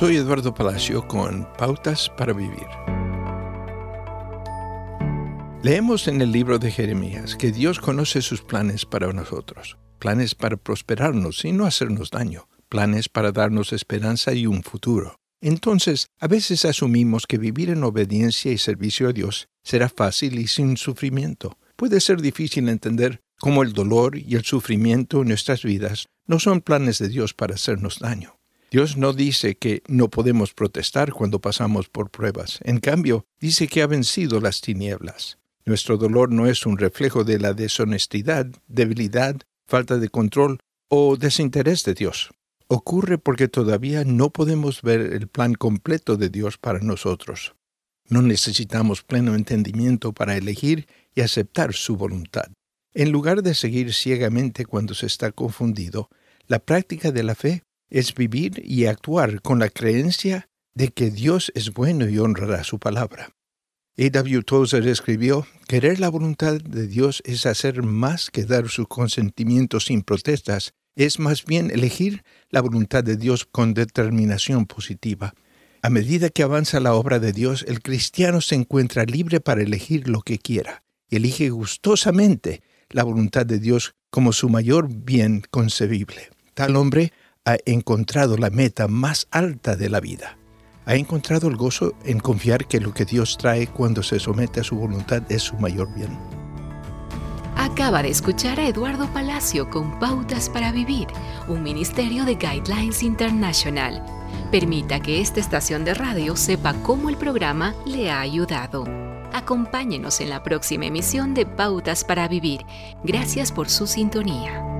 Soy Eduardo Palacio con Pautas para Vivir. Leemos en el libro de Jeremías que Dios conoce sus planes para nosotros, planes para prosperarnos y no hacernos daño, planes para darnos esperanza y un futuro. Entonces, a veces asumimos que vivir en obediencia y servicio a Dios será fácil y sin sufrimiento. Puede ser difícil entender cómo el dolor y el sufrimiento en nuestras vidas no son planes de Dios para hacernos daño. Dios no dice que no podemos protestar cuando pasamos por pruebas. En cambio, dice que ha vencido las tinieblas. Nuestro dolor no es un reflejo de la deshonestidad, debilidad, falta de control o desinterés de Dios. Ocurre porque todavía no podemos ver el plan completo de Dios para nosotros. No necesitamos pleno entendimiento para elegir y aceptar su voluntad. En lugar de seguir ciegamente cuando se está confundido, la práctica de la fe es vivir y actuar con la creencia de que Dios es bueno y honrará su palabra. A. W. Tozer escribió, Querer la voluntad de Dios es hacer más que dar su consentimiento sin protestas, es más bien elegir la voluntad de Dios con determinación positiva. A medida que avanza la obra de Dios, el cristiano se encuentra libre para elegir lo que quiera y elige gustosamente la voluntad de Dios como su mayor bien concebible. Tal hombre ha encontrado la meta más alta de la vida. Ha encontrado el gozo en confiar que lo que Dios trae cuando se somete a su voluntad es su mayor bien. Acaba de escuchar a Eduardo Palacio con Pautas para Vivir, un ministerio de Guidelines International. Permita que esta estación de radio sepa cómo el programa le ha ayudado. Acompáñenos en la próxima emisión de Pautas para Vivir. Gracias por su sintonía.